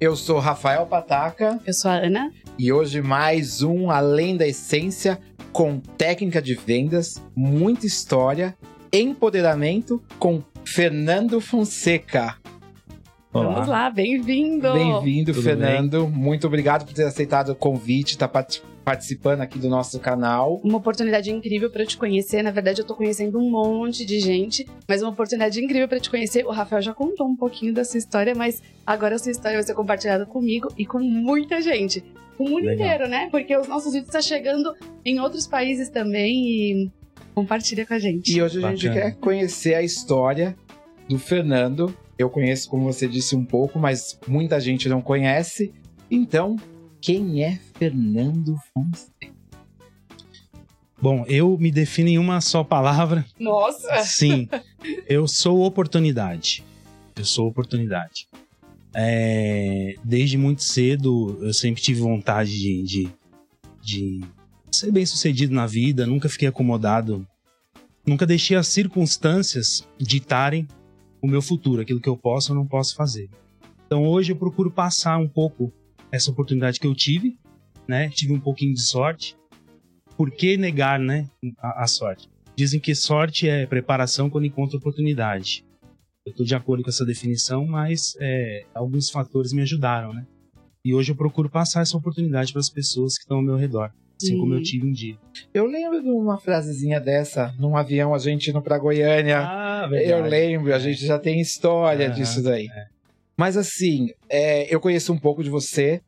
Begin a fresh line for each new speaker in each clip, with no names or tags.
Eu sou Rafael Pataca.
Eu sou a Ana.
E hoje mais um Além da Essência com técnica de vendas, muita história, empoderamento com Fernando Fonseca.
Olá. Vamos lá, bem-vindo!
Bem-vindo, Fernando. Bem? Muito obrigado por ter aceitado o convite, tá participando aqui do nosso canal.
Uma oportunidade incrível para te conhecer. Na verdade, eu tô conhecendo um monte de gente, mas uma oportunidade incrível para te conhecer. O Rafael já contou um pouquinho da sua história, mas agora a sua história vai ser compartilhada comigo e com muita gente. O mundo Legal. inteiro, né? Porque os nossos vídeos estão tá chegando em outros países também e compartilha com a gente.
E hoje a gente quer conhecer a história do Fernando. Eu conheço, como você disse, um pouco, mas muita gente não conhece. Então, quem é Fernando Fonseca?
Bom, eu me defino em uma só palavra.
Nossa!
Sim, eu sou oportunidade. Eu sou oportunidade. É, desde muito cedo, eu sempre tive vontade de, de, de ser bem sucedido na vida, nunca fiquei acomodado, nunca deixei as circunstâncias ditarem o meu futuro, aquilo que eu posso ou não posso fazer. Então hoje eu procuro passar um pouco essa oportunidade que eu tive, né? Tive um pouquinho de sorte. Por que negar, né, a, a sorte? Dizem que sorte é preparação quando encontra oportunidade. Eu estou de acordo com essa definição, mas é, alguns fatores me ajudaram, né? E hoje eu procuro passar essa oportunidade para as pessoas que estão ao meu redor, assim como eu tive um dia.
Eu lembro de uma frasezinha dessa, num avião a gente indo para Goiânia. Ah, verdade. Eu lembro, a gente já tem história disso daí. É. Mas assim, é, eu conheço um pouco de você,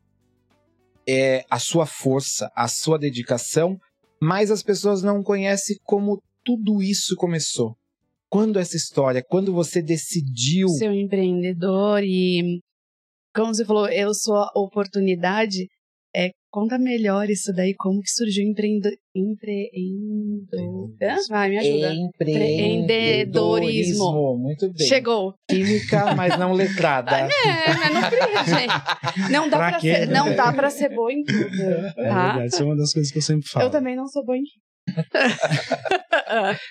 é, a sua força, a sua dedicação, mas as pessoas não conhecem como tudo isso começou. Quando essa história, quando você decidiu.
Ser um empreendedor e. Como você falou, eu sou a oportunidade. É, conta melhor isso daí, como que surgiu o empreendo, empreendedor. Vai, me ajuda.
Empreendedorismo. Muito bem.
Chegou.
Química, mas não letrada.
É, não queria, gente. Não dá pra, pra ser, não dá pra ser boa em tudo. É
tá? verdade, isso é uma das coisas que eu sempre falo.
Eu também não sou boa em tudo.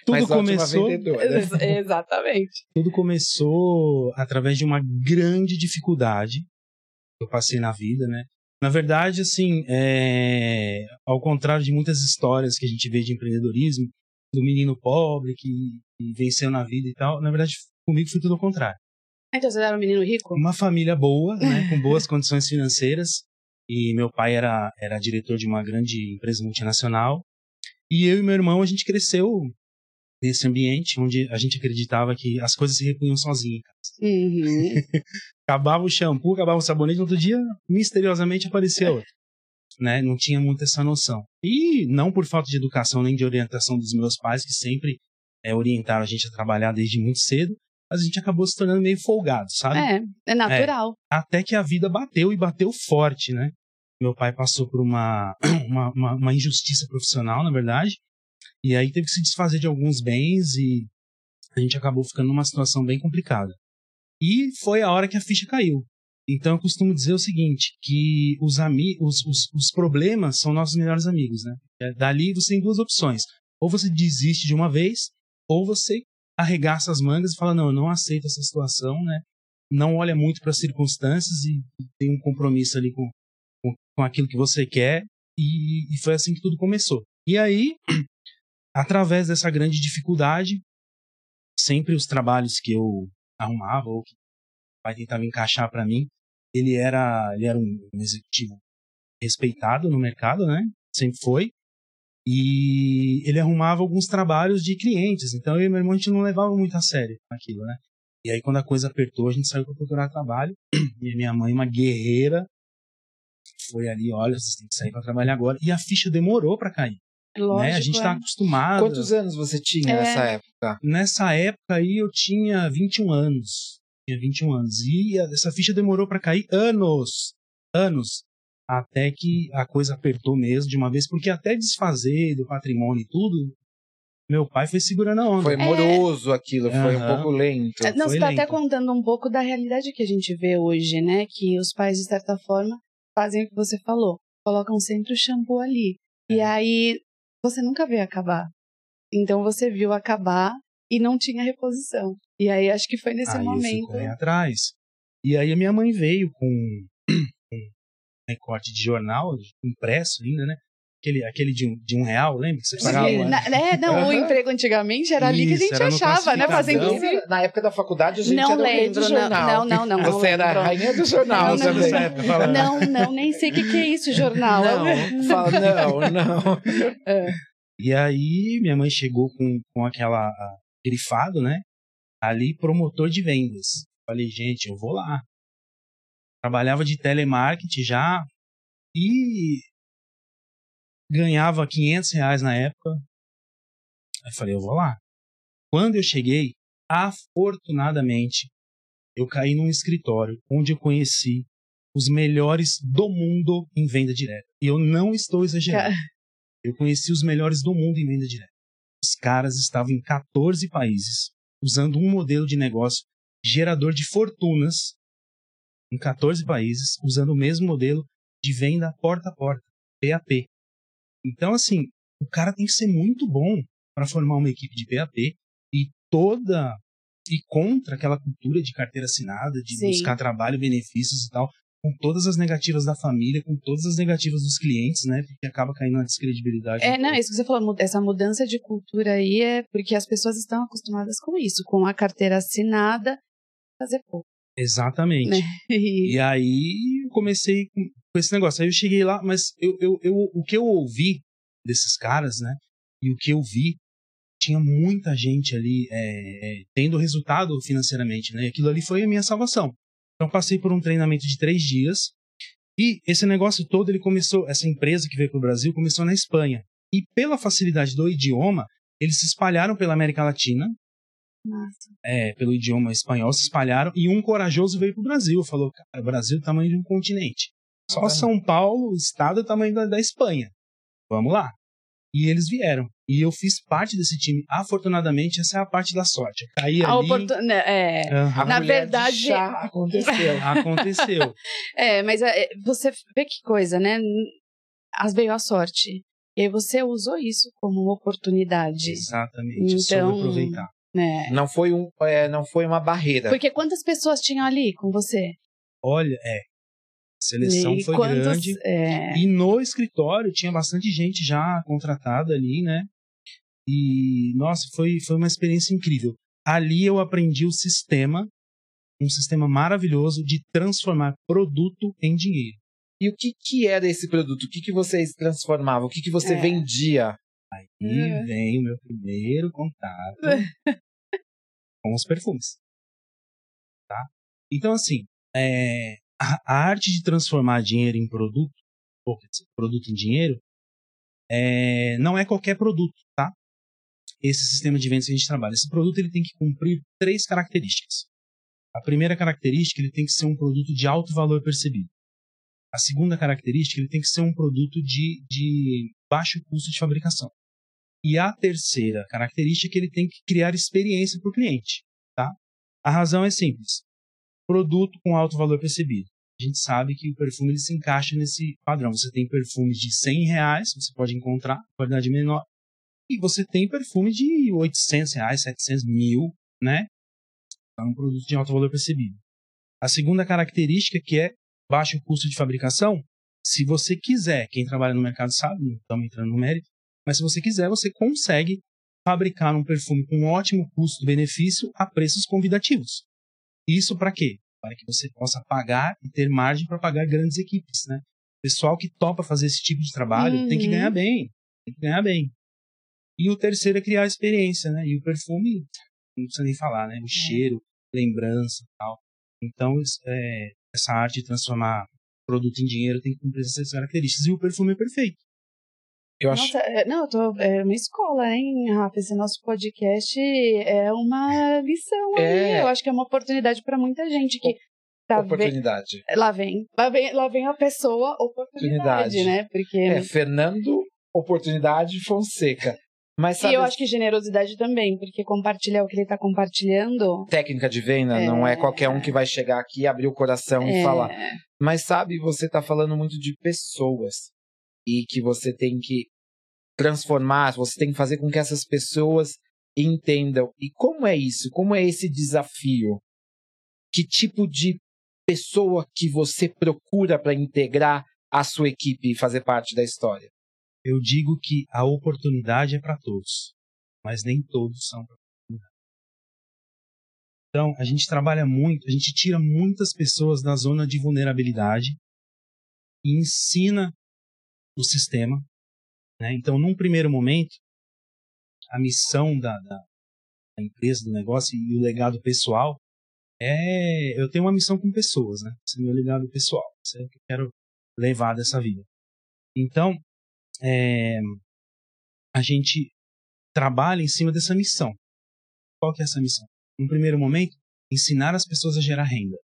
tudo Mas começou.
Exatamente.
Tudo começou através de uma grande dificuldade que eu passei na vida, né? Na verdade, assim, é... ao contrário de muitas histórias que a gente vê de empreendedorismo, do menino pobre que, que venceu na vida e tal, na verdade, comigo foi tudo ao contrário.
Então você era um menino rico?
Uma família boa, né, com boas condições financeiras. E meu pai era, era diretor de uma grande empresa multinacional. E eu e meu irmão, a gente cresceu nesse ambiente onde a gente acreditava que as coisas se repunham sozinhas.
Uhum.
acabava o shampoo, acabava o sabonete, no outro dia, misteriosamente aparecia outro. Né? Não tinha muito essa noção. E não por falta de educação nem de orientação dos meus pais, que sempre é, orientaram a gente a trabalhar desde muito cedo, mas a gente acabou se tornando meio folgado, sabe?
É, é natural.
É, até que a vida bateu e bateu forte, né? Meu pai passou por uma, uma, uma, uma injustiça profissional, na verdade, e aí teve que se desfazer de alguns bens e a gente acabou ficando numa situação bem complicada. E foi a hora que a ficha caiu. Então eu costumo dizer o seguinte, que os, os, os, os problemas são nossos melhores amigos, né? É, dali você tem duas opções. Ou você desiste de uma vez, ou você arregaça as mangas e fala, não, eu não aceito essa situação, né? Não olha muito para as circunstâncias e tem um compromisso ali com, com, com aquilo que você quer. E, e foi assim que tudo começou. E aí, através dessa grande dificuldade, sempre os trabalhos que eu arrumava ou que o pai tentava encaixar para mim, ele era, ele era um executivo respeitado no mercado, né? Sempre foi. E ele arrumava alguns trabalhos de clientes, então eu e meu irmão a gente não levava muito a sério aquilo, né? E aí quando a coisa apertou, a gente saiu para procurar trabalho. E minha mãe, uma guerreira, foi ali, olha, você tem que sair para trabalhar agora. E a ficha demorou para cair.
Lógico,
né? A gente está é. acostumado.
Quantos anos você tinha é. nessa época?
Nessa época aí eu tinha 21 anos. Tinha 21 anos. E essa ficha demorou para cair anos. Anos. Até que a coisa apertou mesmo de uma vez, porque até desfazer do patrimônio e tudo, meu pai foi segurando a onda.
Foi moroso é... aquilo, foi uhum. um pouco lento.
É, não,
foi
você está até contando um pouco da realidade que a gente vê hoje, né? Que os pais, de certa forma, fazem o que você falou. Colocam sempre o shampoo ali. E é. aí você nunca vê acabar. Então você viu acabar e não tinha reposição. E aí acho que foi nesse
aí
momento.
Eu atrás. E aí a minha mãe veio com um recorte de jornal, impresso ainda, né? Aquele, aquele de, um, de um real, lembra? Que você pagava.
Sim, na, é, não, o emprego antigamente era ali que a gente achava, né? Fazendo
isso. Na época da faculdade a gente
não
era
lembro,
do jornal.
Não, não, não.
Você
não
era a rainha do jornal
não,
também.
Não, não, não, nem sei o que, que é isso, jornal.
Não, fala, não, não.
É.
E aí minha mãe chegou com, com aquela grifado, né? Ali, promotor de vendas. Falei, gente, eu vou lá. Trabalhava de telemarketing já e ganhava 500 reais na época. Aí falei, eu vou lá. Quando eu cheguei, afortunadamente, eu caí num escritório onde eu conheci os melhores do mundo em venda direta. E eu não estou exagerando. Eu conheci os melhores do mundo em venda direta. Os caras estavam em 14 países, usando um modelo de negócio gerador de fortunas em 14 países, usando o mesmo modelo de venda porta a porta, PAP. Então, assim, o cara tem que ser muito bom para formar uma equipe de PAP e toda e contra aquela cultura de carteira assinada, de
Sim.
buscar trabalho, benefícios e tal, com todas as negativas da família, com todas as negativas dos clientes, né? Porque acaba caindo na descredibilidade.
É, não, isso que você falou, essa mudança de cultura aí é porque as pessoas estão acostumadas com isso, com a carteira assinada, fazer pouco.
Exatamente.
Né?
E aí comecei com, esse negócio. Aí eu cheguei lá, mas eu, eu, eu, o que eu ouvi desses caras, né? E o que eu vi, tinha muita gente ali é, é, tendo resultado financeiramente, né? E aquilo ali foi a minha salvação. Então passei por um treinamento de três dias e esse negócio todo ele começou, essa empresa que veio para o Brasil começou na Espanha e pela facilidade do idioma eles se espalharam pela América Latina. É, pelo idioma espanhol se espalharam e um corajoso veio para o Brasil, falou, cara, o Brasil é o tamanho de um continente, só
Ah.
São Paulo, o estado é o tamanho da, da Espanha, vamos lá. E eles vieram. E eu fiz parte desse time. Afortunadamente, essa é a parte da sorte. Eu caí
A
ali.
oportun... né, é.
A
Na verdade-
aconteceu.
Aconteceu.
É, mas é, você vê que coisa, né? As veio a sorte. E você usou isso como uma oportunidade,
Exatamente. eu
Então-
soube aproveitar.
Né?
Não foi, um, é, não foi uma barreira.
Porque quantas pessoas tinham ali com você?
Olha, é. A seleção
E
foi
quantos-
grande.
é,
E no escritório tinha bastante gente já contratada ali, né? E, nossa, foi, foi uma experiência incrível. Ali eu aprendi o sistema, um sistema maravilhoso de transformar produto em dinheiro.
E o que, que era esse produto? O que, que vocês transformavam? O que, que você
É.
vendia?
Aí
É.
vem o meu primeiro contato com os perfumes. Tá? Então, assim, é, a, a arte de transformar dinheiro em produto, ou produto em dinheiro, é, não é qualquer produto, tá? Esse sistema de vendas que a gente trabalha. Esse produto ele tem que cumprir três características. A primeira característica, ele tem que ser um produto de alto valor percebido. A segunda característica, ele tem que ser um produto de, de baixo custo de fabricação. E a terceira característica é que ele tem que criar experiência para o cliente. Tá? A razão é simples. Produto com alto valor percebido. A gente sabe que o perfume ele se encaixa nesse padrão. Você tem perfumes de 100 reais, você pode encontrar, qualidade menor. E você tem perfume de 800 reais, 700 mil, né? É um produto de alto valor percebido. A segunda característica, que é baixo custo de fabricação, se você quiser, quem trabalha no mercado sabe, não estamos entrando no mérito, mas se você quiser, você consegue fabricar um perfume com ótimo custo-benefício a preços convidativos. Isso para quê? Para que você possa pagar e ter margem para pagar grandes equipes, né? Pessoal que topa fazer esse tipo de trabalho tem que
Uhum.
ganhar bem, tem que ganhar bem. E o terceiro é criar experiência, né? E o perfume, não precisa nem falar, né? O cheiro, lembrança e tal. Então, é, essa arte de transformar produto em dinheiro tem que cumprir essas características. E o perfume é perfeito.
Eu acho.
Nossa, é, não, eu tô, é uma escola, hein, Rafa? Esse nosso podcast é uma lição
É.
aí. Eu acho que é uma oportunidade para muita gente que tá ve-
Oportunidade.
Lá vem, lá vem, lá vem a pessoa oportunidade,
Oportunidade.
né? Porque
É, Fernando Oportunidade Fonseca. Mas
e
sabe,
eu acho que generosidade também, porque compartilhar o que ele tá compartilhando.
técnica de venda
É.
não é qualquer um que vai chegar aqui, abrir o coração e
é,
falar. Mas sabe, você tá falando muito de pessoas. E que você tem que transformar, você tem que fazer com que essas pessoas entendam. E como é isso? Como é esse desafio? Que tipo de pessoa que você procura para integrar a sua equipe e fazer parte da história?
Eu digo que a oportunidade é para todos, mas nem todos são para então, a gente trabalha muito, a gente tira muitas pessoas da zona de vulnerabilidade e ensina o sistema. Né? Então, num primeiro momento, a missão da, da, empresa, do negócio e o legado pessoal é. Eu tenho uma missão com pessoas, né? Esse é meu legado pessoal. Isso é o que eu quero levar dessa vida. Então, é, a gente trabalha em cima dessa missão. Qual que é essa missão? No primeiro momento, ensinar as pessoas a gerar renda.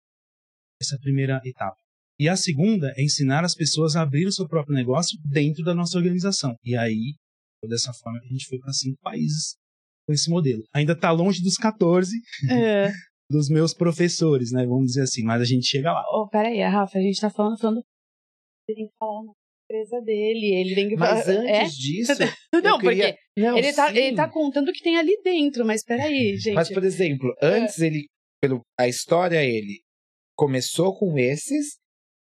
Essa é a primeira etapa. E a segunda é ensinar as pessoas a abrir o seu próprio negócio dentro da nossa organização. E aí, dessa forma, a gente foi para cinco países com esse modelo. Ainda está longe dos 14 é. dos meus professores, né? Vamos dizer assim, mas a gente chega lá.
Oh, peraí, Rafa, a gente está falando, falando. Você tem que falar na empresa dele, ele tem que
Mas antes é? disso.
Não, queria... porque não, ele, tá, ele tá contando o que tem ali dentro, mas peraí, gente.
Mas, por exemplo, é. antes é. ele, pelo, a história, ele começou com esses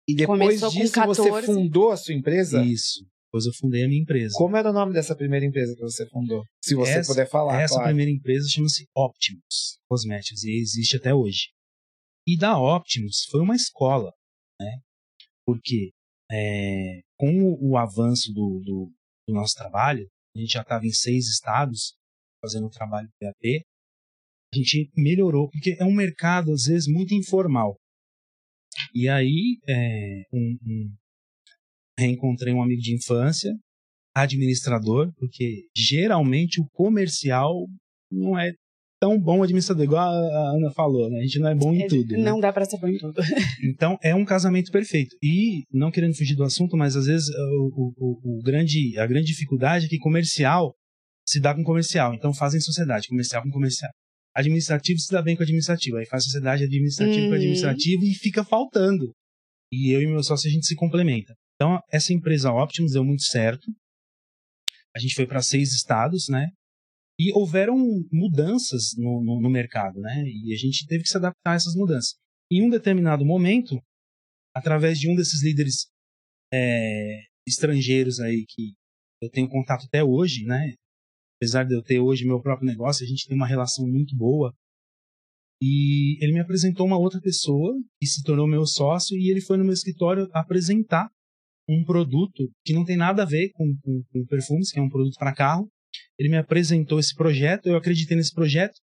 e depois começou disso você fundou a sua empresa?
Isso. Depois eu fundei a minha empresa.
Como era o nome dessa primeira empresa que você fundou? Se você essa, puder falar.
Essa
claro.
primeira empresa chama-se Optimus Cosméticos e existe até hoje. E da Optimus foi uma escola, né? Porque é, com o, o avanço do, do, do, nosso trabalho, a gente já estava em seis estados fazendo o trabalho PAP, a gente melhorou, porque é um mercado, às vezes, muito informal. E aí, é, um, um, reencontrei um amigo de infância, administrador, porque geralmente o comercial não é tão bom administrador, igual a Ana falou, né? A gente não é bom em é, tudo.
Não né? dá para ser bom em tudo.
então, é um casamento perfeito. E, não querendo fugir do assunto, mas às vezes o, o, o grande, a grande dificuldade é que comercial se dá com comercial. Então, fazem sociedade, comercial com comercial. Administrativo se dá bem com administrativo. Aí faz sociedade administrativo uhum. com administrativo e fica faltando. E eu e meu sócio, a gente se complementa. Então, essa empresa Optimus deu muito certo. A gente foi para seis estados, né? E houveram mudanças no, no, no, mercado, né? E a gente teve que se adaptar a essas mudanças. Em um determinado momento, através de um desses líderes é, estrangeiros aí que eu tenho contato até hoje, né? Apesar de eu ter hoje meu próprio negócio, a gente tem uma relação muito boa. E ele me apresentou uma outra pessoa que se tornou meu sócio e ele foi no meu escritório apresentar um produto que não tem nada a ver com, com, com perfumes, que é um produto para carro, ele me apresentou esse projeto, eu acreditei nesse projeto.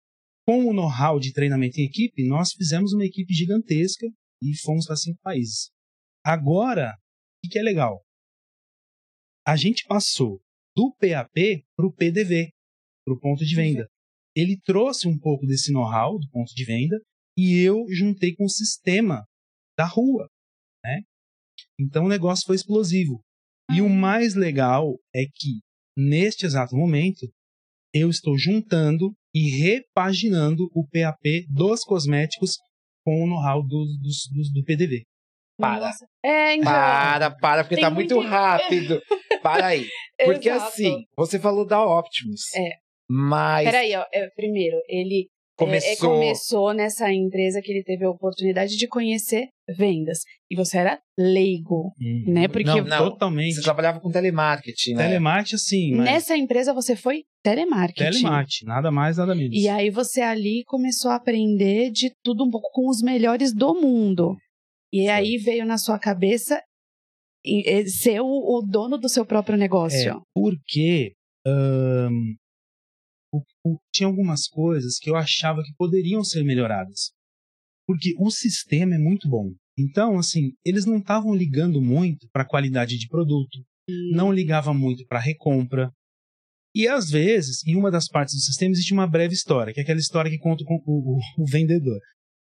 Com o know-how de treinamento em equipe, nós fizemos uma equipe gigantesca e fomos para cinco países. Agora, o que é legal? A gente passou do PAP para o PDV, para o ponto de venda. Ele trouxe um pouco desse know-how do ponto de venda e eu juntei com o sistema da rua, né? Então o negócio foi explosivo. E o mais legal é que neste exato momento, eu estou juntando e repaginando o PAP dos cosméticos com o know-how do, do, do, PDV.
Para.
É, então,
para, para, porque tá muito, muito rápido. para aí. Porque assim, você falou da Optimus.
É.
Mas.
Peraí, ó. É, primeiro, ele
começou... É, é,
começou nessa empresa que ele teve a oportunidade de conhecer vendas. E você era leigo, hum. né?
Porque não, não, totalmente.
Você trabalhava com telemarketing, né?
Telemarketing, sim.
Mas... Nessa empresa você foi telemarketing.
Telemarketing, nada mais, nada menos.
E aí você ali começou a aprender de tudo um pouco com os melhores do mundo. E aí veio na sua cabeça ser o, o dono do seu próprio negócio. É,
porque um, tinha algumas coisas que eu achava que poderiam ser melhoradas. Porque o sistema é muito bom. Então, assim, eles não estavam ligando muito para a qualidade de produto, hum. não ligava muito para a recompra. E às vezes, em uma das partes do sistema existe uma breve história, que é aquela história que conta com o, o, o vendedor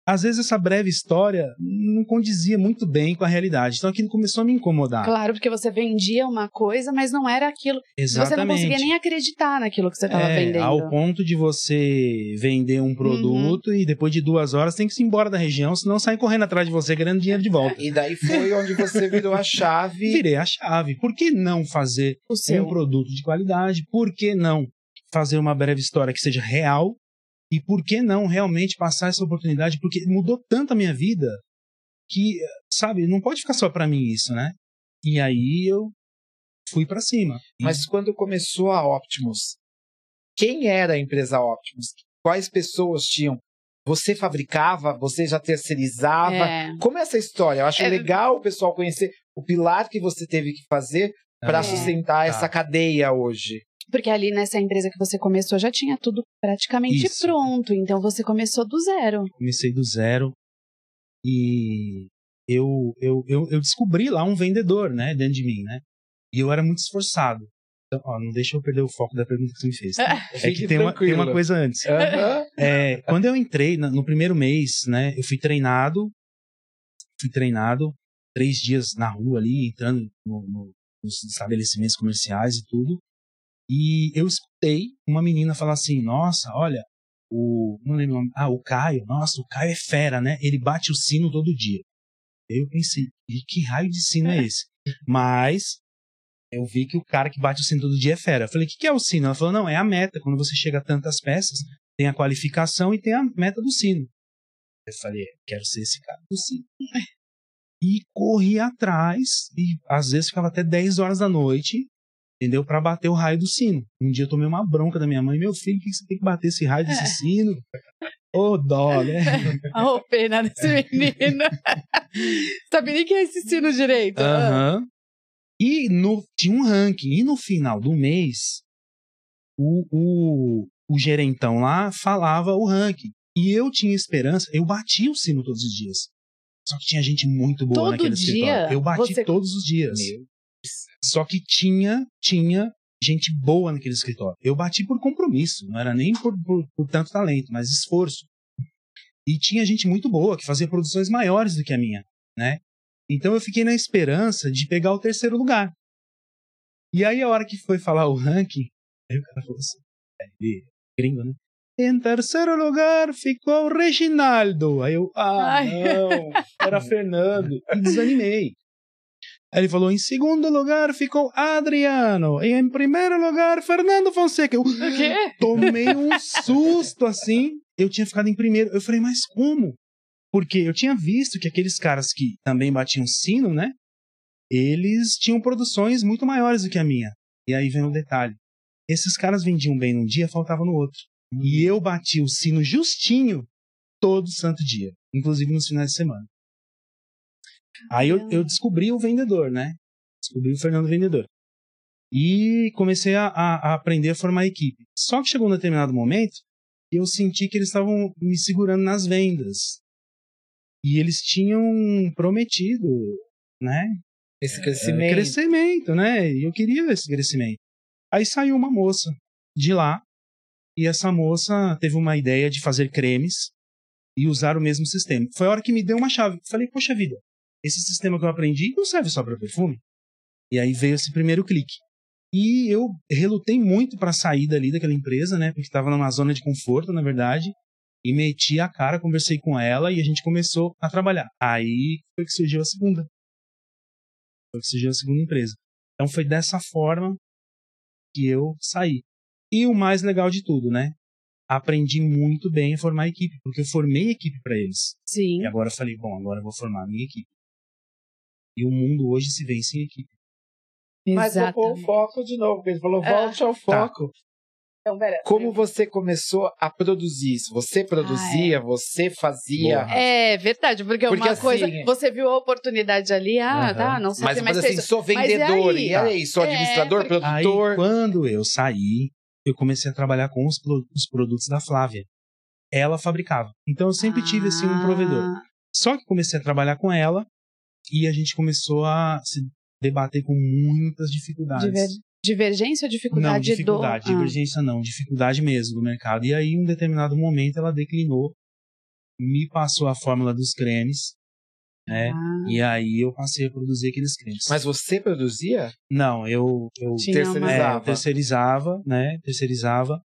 às vezes essa breve história não condizia muito bem com a realidade. Então aquilo começou a me incomodar.
Claro, porque você vendia uma coisa, mas não era aquilo.
Exatamente.
Você não conseguia nem acreditar naquilo que você estava
é,
vendendo.
Ao ponto de você vender um produto uhum. e depois de duas horas tem que se ir embora da região, senão sai correndo atrás de você ganhando dinheiro de volta.
E daí foi onde você virou a chave.
Virei a chave. Por que não fazer um produto de qualidade? Por que não fazer uma breve história que seja real e por que não realmente passar essa oportunidade? Porque mudou tanto a minha vida que, sabe, não pode ficar só para mim isso, né? E aí eu fui para cima.
Mas quando começou a Optimus, quem era a empresa Optimus? Quais pessoas tinham? Você fabricava? Você já terceirizava? É. Como é essa história? Eu acho é... legal o pessoal conhecer o pilar que você teve que fazer para é. sustentar tá. essa cadeia hoje.
Porque ali nessa empresa que você começou já tinha tudo praticamente Isso. pronto. Então você começou do zero.
Comecei do zero. E eu, eu, eu, eu descobri lá um vendedor, né, dentro de mim, né? E eu era muito esforçado. Então, ó, não deixa eu perder o foco da pergunta que você me fez. Tá? é que tem uma, tem uma coisa antes. Uhum. É, quando eu entrei no primeiro mês, né, eu fui treinado, fui treinado três dias na rua ali, entrando no, no, nos estabelecimentos comerciais e tudo. E eu escutei uma menina falar assim: Nossa, olha, o. Não lembro o nome. Ah, o Caio. Nossa, o Caio é fera, né? Ele bate o sino todo dia. Eu pensei: Que raio de sino é esse? Mas eu vi que o cara que bate o sino todo dia é fera. Eu falei: O que, que é o sino? Ela falou: Não, é a meta. Quando você chega a tantas peças, tem a qualificação e tem a meta do sino. Eu falei: Quero ser esse cara do sino. E corri atrás, e às vezes ficava até 10 horas da noite, entendeu? Para bater o raio do sino. Um dia eu tomei uma bronca da minha mãe, meu filho, que você tem que bater esse raio desse é. sino? Ô, oh, dó, né?
Ô, oh, pena desse menino. Sabe nem que é esse sino direito.
Aham. E no, tinha um ranking. E no final do mês, o, o, o gerentão lá falava o ranking. E eu tinha esperança, eu batia o sino todos os dias. Só que tinha gente muito boa Todo naquele dia escritório. Eu bati você... todos os dias. Meu. Só que tinha, tinha gente boa naquele escritório. Eu bati por compromisso, não era nem por, por, por tanto talento, mas esforço. E tinha gente muito boa que fazia produções maiores do que a minha, né? Então eu fiquei na esperança de pegar o terceiro lugar. E aí a hora que foi falar o ranking, aí o cara falou assim, é, ele, gringo, né? Em terceiro lugar ficou Reginaldo. Aí eu, ah, Ai. não, era Fernando. E desanimei. Aí ele falou: em segundo lugar ficou Adriano. E em primeiro lugar, Fernando Fonseca. Eu
o quê?
tomei um susto assim. Eu tinha ficado em primeiro. Eu falei, mas como? Porque eu tinha visto que aqueles caras que também batiam sino, né? Eles tinham produções muito maiores do que a minha. E aí vem o um detalhe: esses caras vendiam bem num dia, faltava no outro. E eu bati o sino justinho todo santo dia, inclusive nos finais de semana. Aí eu, eu descobri o vendedor, né? Descobri o Fernando Vendedor. E comecei a, a, a aprender a formar equipe. Só que chegou um determinado momento eu senti que eles estavam me segurando nas vendas. E eles tinham prometido, né?
Esse crescimento. É,
crescimento, né? E eu queria esse crescimento. Aí saiu uma moça de lá e essa moça teve uma ideia de fazer cremes e usar o mesmo sistema. Foi a hora que me deu uma chave. Falei, poxa vida, esse sistema que eu aprendi não serve só para perfume. E aí veio esse primeiro clique. E eu relutei muito para sair dali daquela empresa, né? Porque estava numa zona de conforto, na verdade. E meti a cara, conversei com ela e a gente começou a trabalhar. Aí foi que surgiu a segunda. Foi que surgiu a segunda empresa. Então foi dessa forma que eu saí. E o mais legal de tudo, né? Aprendi muito bem a formar equipe, porque eu formei equipe para eles.
Sim.
E agora eu falei, bom, agora eu vou formar a minha equipe. E o mundo hoje se vence em equipe.
Mas eu vou o foco de novo, porque ele falou, é. volte ao tá. foco. Tá. Então, pera, Como você começou a produzir isso? Você produzia, ah, é. você fazia?
Boa. É verdade, porque, porque uma assim, coisa, você viu a oportunidade ali, ah, tá, não sei
mas,
se mais
mas assim, sou vendedor, e aí, e aí sou é, administrador, é, produtor.
Aí, quando eu saí, eu comecei a trabalhar com os, os produtos da Flávia. Ela fabricava. Então eu sempre ah. tive assim um provedor. Ah. Só que comecei a trabalhar com ela e a gente começou a se debater com muitas dificuldades. Diver...
Divergência ou dificuldade?
Não, dificuldade. Do... Divergência ah. não, dificuldade mesmo do mercado. E aí, em um determinado momento, ela declinou, me passou a fórmula dos cremes, né? Ah. E aí eu passei a produzir aqueles cremes.
Mas você produzia?
Não, eu, eu terceirizava. É, terceirizava, né? Terceirizava.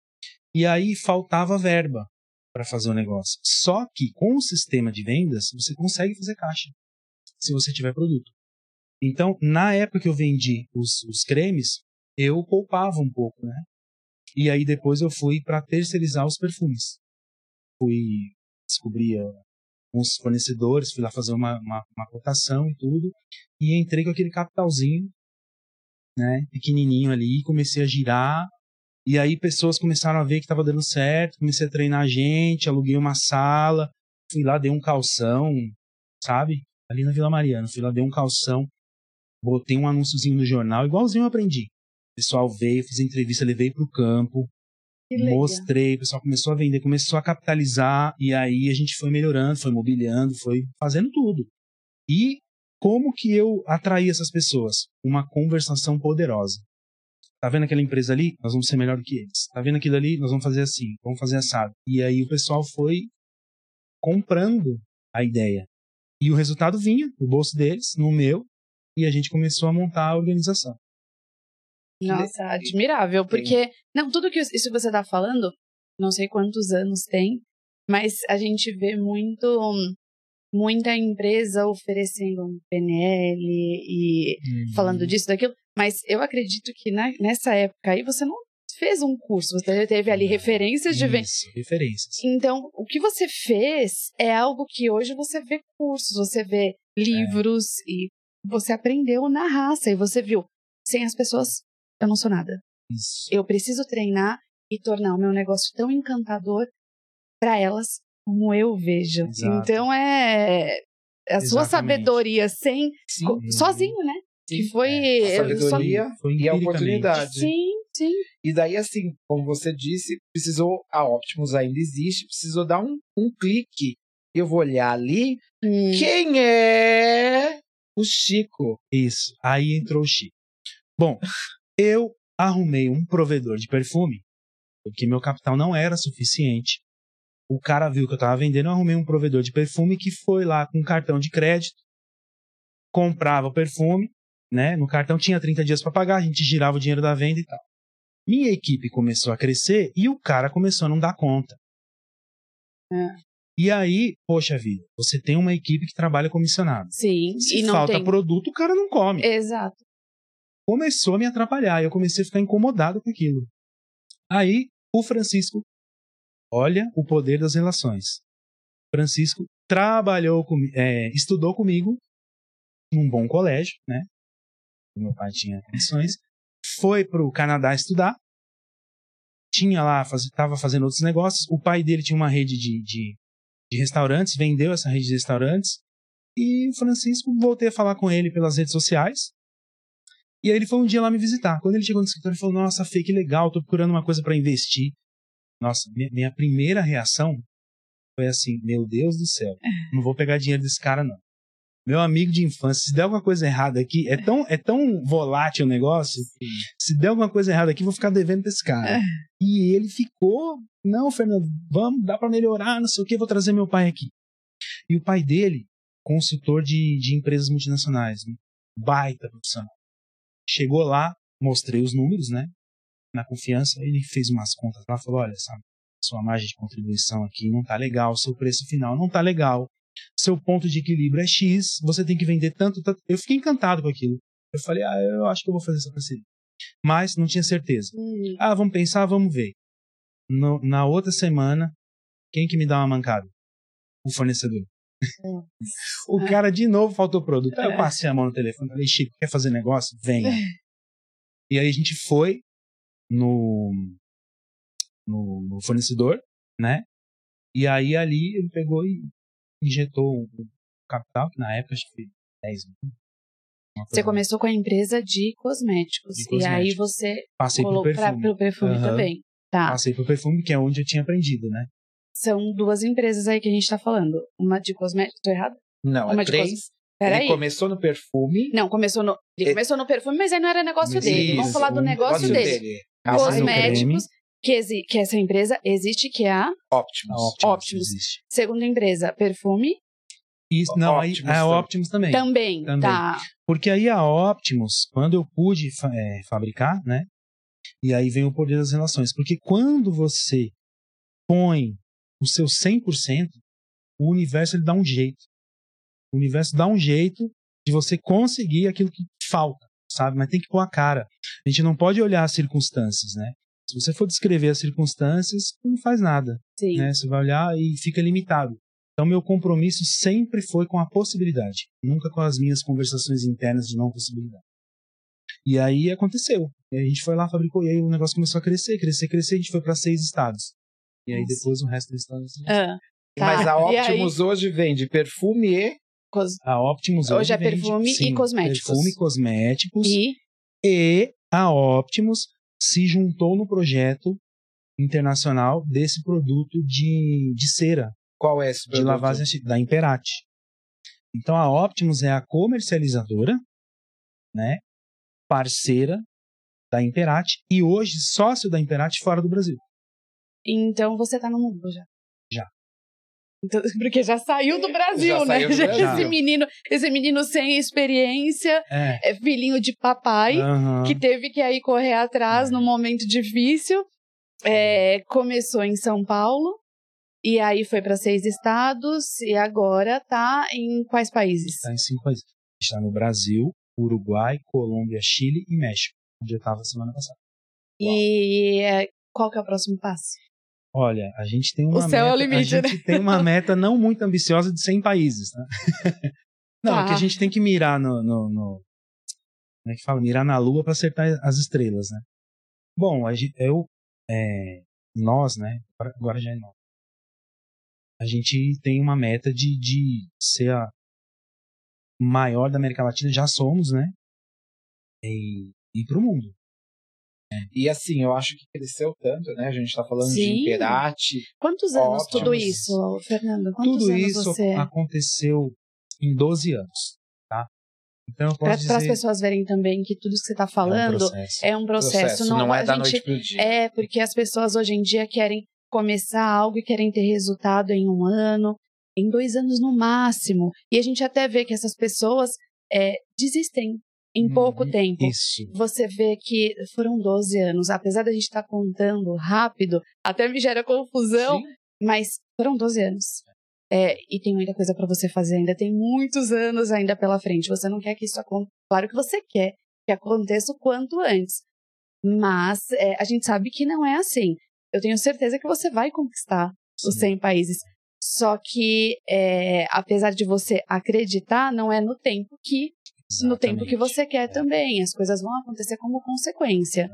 E aí faltava verba para fazer o negócio. Só que com o sistema de vendas, você consegue fazer caixa se você tiver produto. Então, na época que eu vendi os, os cremes, eu poupava um pouco, né? E aí depois eu fui para terceirizar os perfumes. Fui descobrir uns fornecedores, fui lá fazer uma, uma, uma cotação e tudo, e entrei com aquele capitalzinho, né, pequenininho ali, comecei a girar, e aí pessoas começaram a ver que estava dando certo, comecei a treinar a gente, aluguei uma sala, fui lá, dei um calção, sabe? Ali na Vila Mariana, fui lá, dei um calção, botei um anúnciozinho no jornal, igualzinho eu aprendi. O pessoal veio, fiz entrevista, levei para o campo, mostrei, o pessoal começou a vender, começou a capitalizar, e aí a gente foi melhorando, foi mobiliando, foi fazendo tudo. E como que eu atraí essas pessoas? Uma conversação poderosa. Tá vendo aquela empresa ali? Nós vamos ser melhor do que eles. Tá vendo aquilo ali? Nós vamos fazer assim, vamos fazer assado. E aí o pessoal foi comprando a ideia. E o resultado vinha no bolso deles, no meu, e a gente começou a montar a organização.
Nossa, admirável, porque não tudo que isso que você está falando, não sei quantos anos tem, mas a gente vê muito muita empresa oferecendo um PNL e uhum. falando disso daquilo, mas eu acredito que na, nessa época aí você não fez um curso, você teve ali referências de venda.
referências.
Então, o que você fez é algo que hoje você vê cursos, você vê livros é. e você aprendeu na raça e você viu. Sem as pessoas, eu não sou nada.
Isso.
Eu preciso treinar e tornar o meu negócio tão encantador para elas como eu vejo. Exato. Então é, é a Exatamente. sua sabedoria sem Sim. sozinho, né? Que foi
é. a sabedoria só... foi e a oportunidade.
Sim, sim.
E daí assim, como você disse, precisou a Optimus ainda existe, precisou dar um, um clique. Eu vou olhar ali, hum. quem é o Chico?
Isso. Aí entrou o Chico. Bom, eu arrumei um provedor de perfume, porque meu capital não era suficiente. O cara viu que eu estava vendendo, eu arrumei um provedor de perfume que foi lá com cartão de crédito, comprava o perfume, né? No cartão tinha 30 dias para pagar, a gente girava o dinheiro da venda e tal. Minha equipe começou a crescer e o cara começou a não dar conta.
É.
E aí, poxa vida, você tem uma equipe que trabalha comissionado.
Sim.
Se falta
tem...
produto, o cara não come.
Exato.
Começou a me atrapalhar. Eu comecei a ficar incomodado com aquilo. Aí, o Francisco, olha o poder das relações. Francisco trabalhou comigo, é, estudou comigo num bom colégio, né? Meu pai tinha condições. Foi para o Canadá estudar. Tinha lá, estava faz, fazendo outros negócios. O pai dele tinha uma rede de, de de restaurantes, vendeu essa rede de restaurantes. E o Francisco, voltei a falar com ele pelas redes sociais. E aí ele foi um dia lá me visitar. Quando ele chegou no escritório, ele falou: Nossa, Fê, que legal, tô procurando uma coisa para investir. Nossa, minha, minha, primeira reação foi assim: Meu Deus do céu, não vou pegar dinheiro desse cara, não meu amigo de infância, se der alguma coisa errada aqui, é tão, é tão volátil o negócio, se der alguma coisa errada aqui, vou ficar devendo pra esse cara. É. E ele ficou, não, Fernando, vamos, dá para melhorar, não sei o que, vou trazer meu pai aqui. E o pai dele, consultor de, de empresas multinacionais, né? baita profissional. Chegou lá, mostrei os números, né? Na confiança, ele fez umas contas lá, falou, olha, sabe, sua margem de contribuição aqui não tá legal, seu preço final não tá legal seu ponto de equilíbrio é X, você tem que vender tanto, tanto. Eu fiquei encantado com aquilo. Eu falei, ah, eu acho que eu vou fazer essa parceria. Mas não tinha certeza.
Uhum.
Ah, vamos pensar, vamos ver. No, na outra semana, quem que me dá uma mancada? O fornecedor. Uhum. o cara de novo faltou produto. Aí eu é. passei a mão no telefone, falei, Chico, quer fazer negócio? Venha. É. E aí a gente foi no, no, no fornecedor, né? E aí ali ele pegou e injetou o capital, que na época acho que foi 10 mil.
Você começou com a empresa de cosméticos. De cosméticos. E aí você
Passei
colocou
pro perfume,
pro perfume uhum. também. Tá.
Passei pro perfume, que é onde eu tinha aprendido, né?
São duas empresas aí que a gente tá falando. Uma de cosméticos, tô errado?
Não,
Uma
é três. Cos... Ele começou no perfume.
Não, começou no. Ele é... começou no perfume, mas aí não era negócio Isso, dele. Vamos falar do negócio, negócio dele. dele. Cosméticos, que, exi... que essa empresa existe, que é a
Optimus.
Optimus. Optimus.
Segunda empresa, perfume.
Isso, não, Optimus aí, a Optimus também.
também. Também, tá.
Porque aí a Optimus, quando eu pude é, fabricar, né? E aí vem o poder das relações. Porque quando você põe o seu 100%, o universo ele dá um jeito. O universo dá um jeito de você conseguir aquilo que falta, sabe? Mas tem que pôr a cara. A gente não pode olhar as circunstâncias, né? Se você for descrever as circunstâncias, não faz nada.
Sim.
Né? Você vai olhar e fica limitado. Então, meu compromisso sempre foi com a possibilidade, nunca com as minhas conversações internas de não possibilidade. E aí aconteceu. E a gente foi lá, fabricou, e aí o negócio começou a crescer, crescer, crescer. A gente foi para seis estados. E aí depois o resto dos estados.
Ah, tá.
Mas a Optimus hoje vende perfume e.
Cos...
A Optimus hoje,
hoje é
vende,
perfume
sim,
e cosméticos.
Perfume e cosméticos.
E
E a Optimus se juntou no projeto internacional desse produto de, de cera,
Qual é esse
de
produto?
lavagem da Imperati. Então a Optimus é a comercializadora, né, parceira da Imperati e hoje sócio da Imperati fora do Brasil.
então você tá no mundo. Já. Porque já saiu do Brasil,
Já
né?
do Brasil.
Esse menino, esse menino sem experiência,
É.
é filhinho de papai,
aham.
que teve que aí correr atrás
É.
num momento difícil. É, começou em São Paulo e aí foi para seis estados e agora tá em quais países?
Está em cinco países. Está no Brasil, Uruguai, Colômbia, Chile e México, onde eu estava semana passada.
E é, qual que é o próximo passo?
Olha, a gente tem uma
O céu é o
meta,
limite,
a gente tem uma meta não muito ambiciosa de 100 países, né? não,
Tá.
que a gente tem que mirar no, no, no- como é que fala? Mirar na lua para acertar as estrelas, né? Bom, a gente, eu, é, nós, né? Agora- já é nós. A gente tem uma meta de, de ser a maior da América Latina, já somos, né? E ir pro mundo.
E assim, eu acho que cresceu tanto, né? A gente tá falando de
Sim.
Imperati.
Quantos anos tudo isso, Fernando? Quantos
Tudo
anos
isso
você...
aconteceu em 12 anos, tá? Então eu posso
Para
dizer
as pessoas verem também que tudo que você está
é um
falando
processo.
é um processo.
não, é
a
da
gente-
noite pro dia.
É, porque as pessoas hoje em dia querem começar algo e querem ter resultado em um ano, em dois anos no máximo. E a gente até vê que essas pessoas é, desistem em pouco
Uhum,
tempo.
Isso.
Você vê que foram 12 anos, apesar da gente estar contando rápido, até me gera confusão,
Sim.
mas foram 12 anos. É, e tem muita coisa para você fazer ainda, tem muitos anos ainda pela frente. Você não quer que isso aconteça. Claro que você quer que aconteça o quanto antes. Mas é, a gente sabe que não é assim. Eu tenho certeza que você vai conquistar os
Sim.
100 países. Só que, é, apesar de você acreditar, não é no tempo que no tempo que
Exatamente.
você quer
É.
também. As coisas vão acontecer como consequência.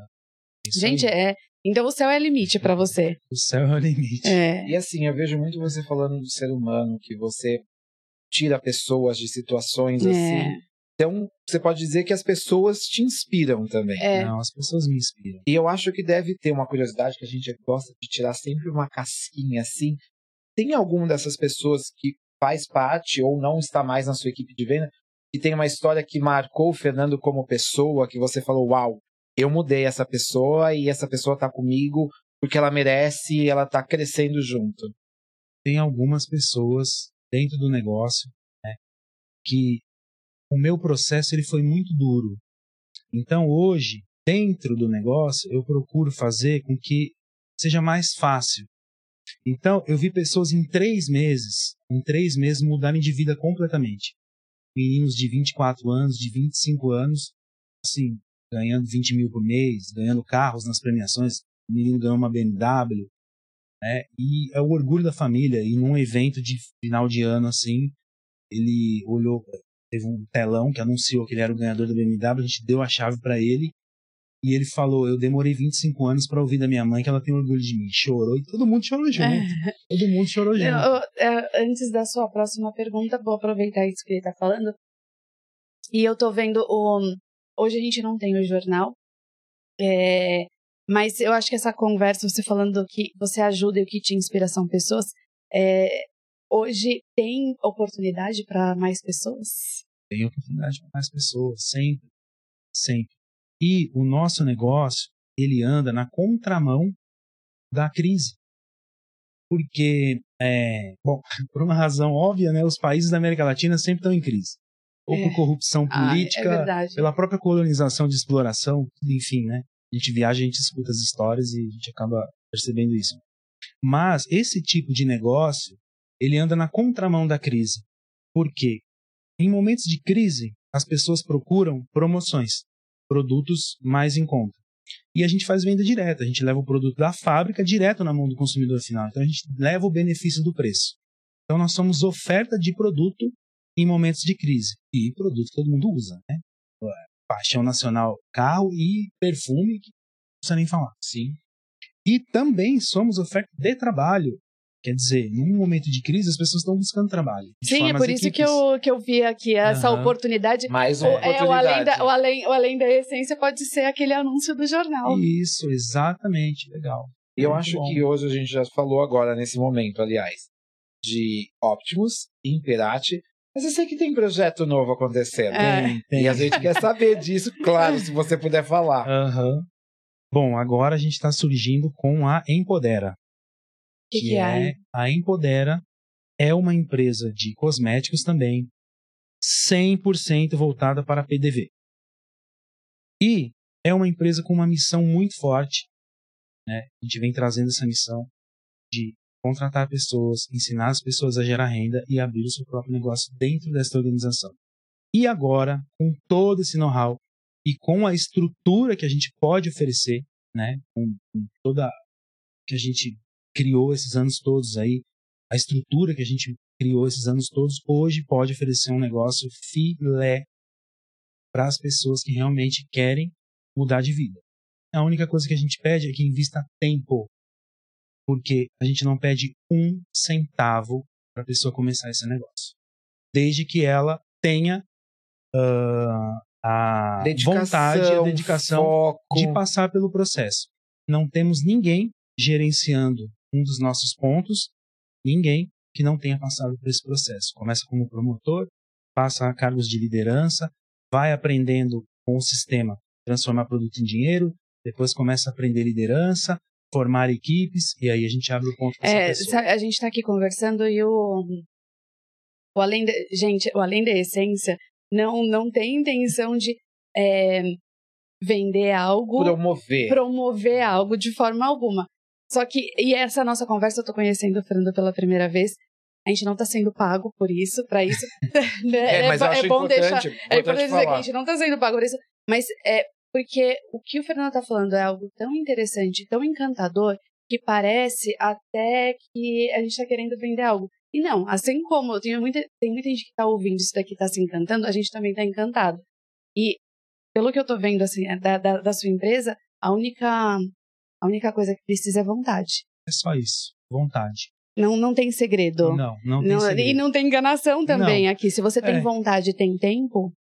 Isso
Gente,
aí.
é. Então o céu é limite para você.
o céu é o limite.
É.
E assim, eu vejo muito você falando do ser humano, que você tira pessoas de situações
É.
assim. Então, você pode dizer que as pessoas te inspiram também.
É.
Não, as pessoas me inspiram.
E eu acho que deve ter uma curiosidade que a gente gosta de tirar sempre uma casquinha assim. Tem alguma dessas pessoas que faz parte ou não está mais na sua equipe de venda que tem uma história que marcou o Fernando como pessoa, que você falou, uau, eu mudei essa pessoa e essa pessoa tá comigo porque ela merece e ela tá crescendo junto.
Tem algumas pessoas dentro do negócio, né, que o meu processo ele foi muito duro. Então hoje, dentro do negócio, eu procuro fazer com que seja mais fácil. Então, eu vi pessoas em três meses, em três meses, mudarem de vida completamente. Meninos de 24 anos, de 25 anos, assim, ganhando 20 mil por mês, ganhando carros nas premiações. O menino ganhou uma BMW, né? E é o orgulho da família. E num evento de final de ano, assim, ele olhou, teve um telão que anunciou que ele era o ganhador da BMW, a gente deu a chave para ele e ele falou: Eu demorei 25 anos para ouvir da minha mãe que ela tem orgulho de mim. Chorou e todo mundo chorou junto. Todo mundo chorou junto.
Eu- eu- é, antes da sua próxima pergunta, vou aproveitar isso que ele tá falando. E eu tô vendo o. Hoje a gente não tem o jornal. é, mas eu acho que essa conversa, você falando do que você ajuda e o que te inspira são pessoas. é, hoje tem oportunidade para mais pessoas?
Tem oportunidade para mais pessoas, sempre. Sempre. E o nosso negócio, ele anda na contramão da crise. Porque, é, bom, por uma razão óbvia, né, os países da América Latina sempre estão em crise. Ou
É.
por corrupção
Ah, é
política, pela própria colonização de exploração, enfim, né? A gente viaja, a gente escuta as histórias e a gente acaba percebendo isso. Mas esse tipo de negócio, ele anda na contramão da crise. Por quê? Em momentos de crise, as pessoas procuram promoções, produtos mais em conta. E a gente faz venda direta, a gente leva o produto da fábrica direto na mão do consumidor final. Então a gente leva o benefício do preço. Então nós somos oferta de produto em momentos de crise. E produto que todo mundo usa, né? Paixão nacional, carro e perfume, que não precisa nem falar.
Sim.
E também somos oferta de trabalho. Quer dizer, num momento de crise, as pessoas estão buscando trabalho.
Sim, é por isso que eu, que eu vi aqui essa uhum. oportunidade.
Mais uma
oportunidade. É, o além, da, o, além, o além da essência pode ser aquele anúncio do jornal.
Isso, exatamente. Legal.
E eu acho bom. que hoje a gente já falou agora, nesse momento, aliás, de Optimus, Imperati, mas eu sei que tem projeto novo acontecendo.
É. Tem, tem.
E a gente quer saber disso, claro, se você puder falar.
Uhum. Bom, agora a gente está surgindo com a Empodera.
Que, que, é?
é? A Empodera é uma empresa de cosméticos também, 100% voltada para PDV. E é uma empresa com uma missão muito forte. Né? A gente vem trazendo essa missão de contratar pessoas, ensinar as pessoas a gerar renda e abrir o seu próprio negócio dentro dessa organização. E agora, com todo esse know-how e com a estrutura que a gente pode oferecer, né, com, com toda que a gente criou esses anos todos aí, a estrutura que a gente criou esses anos todos, hoje pode oferecer um negócio filé para as pessoas que realmente querem mudar de vida. A única coisa que a gente pede é que invista tempo, porque a gente não pede um centavo para a pessoa começar esse negócio, desde que ela tenha uh, a dedicação, vontade, a dedicação foco. de passar pelo processo. Não temos ninguém gerenciando um dos nossos pontos, ninguém que não tenha passado por esse processo. Começa como promotor, passa a cargos de liderança, vai aprendendo com o sistema transformar produto em dinheiro, depois começa a aprender liderança, formar equipes, e aí a gente abre o ponto
é, A gente está aqui conversando e o, o além de, gente, o além da essência não não tem intenção de é, vender algo,
promover,
promover algo de forma alguma. Só que, e essa nossa conversa, eu tô conhecendo o Fernando pela primeira vez. A gente não tá sendo pago por isso, para isso.
Né? é, mas é, é bom deixar.
É importante dizer que a gente não tá sendo pago por isso. Mas é porque o que o Fernando tá falando é algo tão interessante, tão encantador, que parece até que a gente tá querendo vender algo. E não, assim como tem muita, tem muita gente que tá ouvindo isso daqui tá se encantando, a gente também tá encantado. E pelo que eu tô vendo assim, da, da, da sua empresa, a única a única coisa que precisa é vontade.
É só isso, vontade.
Não, não tem segredo.
Não, não tem não, segredo.
E não tem enganação também não. aqui. Se você tem é. vontade e tem tempo.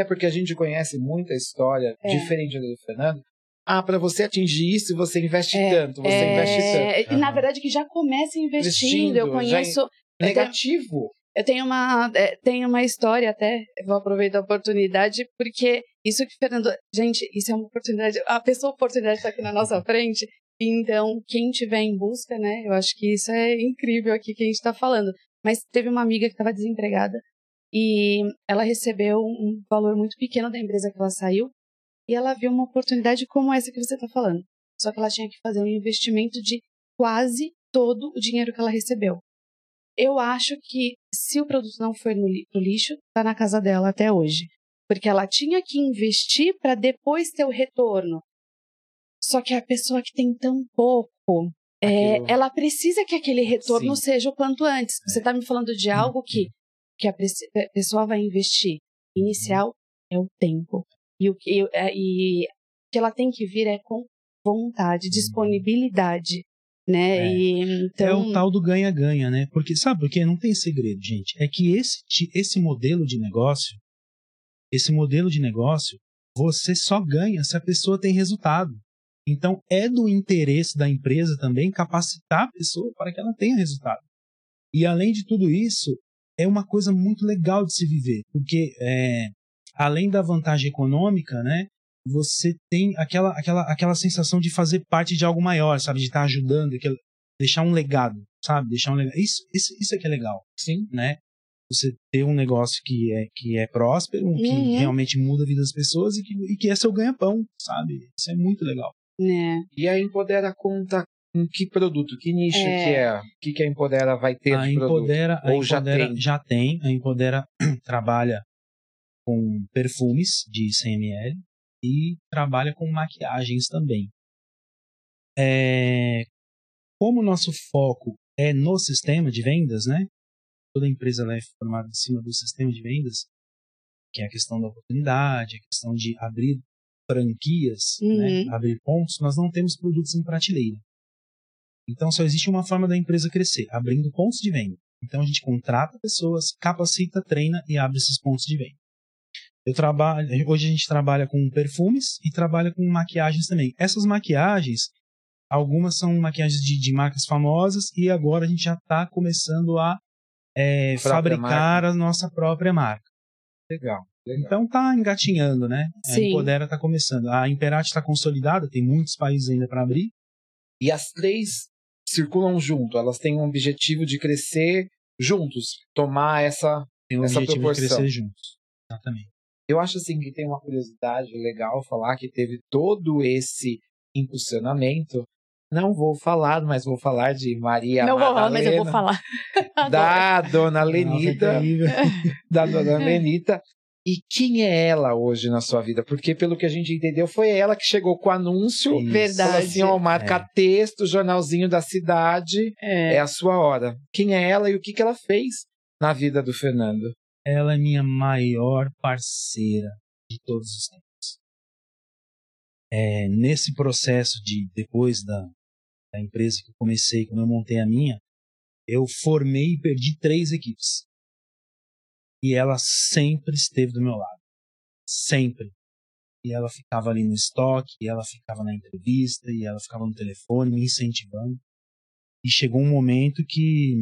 É porque a gente conhece muita história, é. diferente do Fernando. Ah, para você atingir isso, você investe é, tanto, você é... investe tanto.
E na verdade que já começa investindo. investindo eu conheço.
Negativo.
Eu tenho uma, é, tenho uma história até, vou aproveitar a oportunidade, porque isso que Fernando. Gente, isso é uma oportunidade. A pessoa oportunidade está aqui na nossa frente. Então, quem tiver em busca, né? Eu acho que isso é incrível aqui que a gente está falando. Mas teve uma amiga que estava desempregada e ela recebeu um valor muito pequeno da empresa que ela saiu e ela viu uma oportunidade como essa que você está falando. Só que ela tinha que fazer um investimento de quase todo o dinheiro que ela recebeu. Eu acho que se o produto não for no lixo, está na casa dela até hoje porque ela tinha que investir para depois ter o retorno. Só que a pessoa que tem tão pouco, é, ela precisa que aquele retorno Sim. seja o quanto antes. Você está me falando de algo que, uhum. que a pessoa vai investir. Inicial é o tempo. E o que, é, e, que ela tem que vir é com vontade, uhum. disponibilidade. Né?
É.
E, então...
é o tal do ganha-ganha, né? Porque sabe por quê? Não tem segredo, gente. É que esse, esse modelo de negócio esse modelo de negócio, você só ganha se a pessoa tem resultado. Então, é do interesse da empresa também capacitar a pessoa para que ela tenha resultado. E, além de tudo isso, é uma coisa muito legal de se viver, porque, é, além da vantagem econômica, né, você tem aquela, aquela, aquela sensação de fazer parte de algo maior, sabe? De estar ajudando, deixar um legado, sabe? Deixar um legado. Isso, isso, isso é que é legal.
Sim.
Né? Você ter um negócio que é, que é próspero, uhum. que realmente muda a vida das pessoas e que, e que é seu ganha-pão, sabe? Isso é muito legal.
É.
E a Empodera conta com que produto, que nicho é. que é? O que, que a Empodera vai ter
a
de
Empodera,
produto? Ou
a Empodera já tem? Já tem. A Empodera trabalha com perfumes de 100 ml e trabalha com maquiagens também. É, como o nosso foco é no sistema de vendas, né? Toda empresa é formada em cima do sistema de vendas, que é a questão da oportunidade, a questão de abrir franquias, né, uhum. né, abrir pontos, nós não temos produtos em prateleira. Então só existe uma forma da empresa crescer, abrindo pontos de venda. Então a gente contrata pessoas, capacita, treina e abre esses pontos de venda. Eu trabalho, hoje a gente trabalha com perfumes e trabalha com maquiagens também. Essas maquiagens, algumas são maquiagens de, de marcas famosas e agora a gente já está começando a é, fabricar marca. a nossa própria marca.
Legal. Legal.
Então tá engatinhando, né? Sim. A Empodera está começando. A Imperati está consolidada, tem muitos países ainda para abrir.
E as três circulam junto, elas têm um objetivo de crescer juntos, tomar essa,
tem um
essa
objetivo
proporção.
de crescer juntos. Exatamente.
Eu acho assim que tem uma curiosidade legal falar que teve todo esse impulsionamento. Não vou falar, mas vou falar de Maria
Não
Madalena,
vou falar, mas eu vou falar.
da dona Lenita, da dona Lenita, e quem é ela hoje na sua vida? Porque, pelo que a gente entendeu, foi ela que chegou com o anúncio.
Isso. Verdade.
assim, ó, marca é. texto, jornalzinho da cidade. É. é. a sua hora. Quem é ela e o que, que ela fez na vida do Fernando?
Ela é minha maior parceira de todos os tempos. É, nesse processo de, depois da, da empresa que eu comecei, quando eu montei a minha, eu formei e perdi três equipes e ela sempre esteve do meu lado. Sempre. E ela ficava ali no estoque, e ela ficava na entrevista, e ela ficava no telefone me incentivando. E chegou um momento que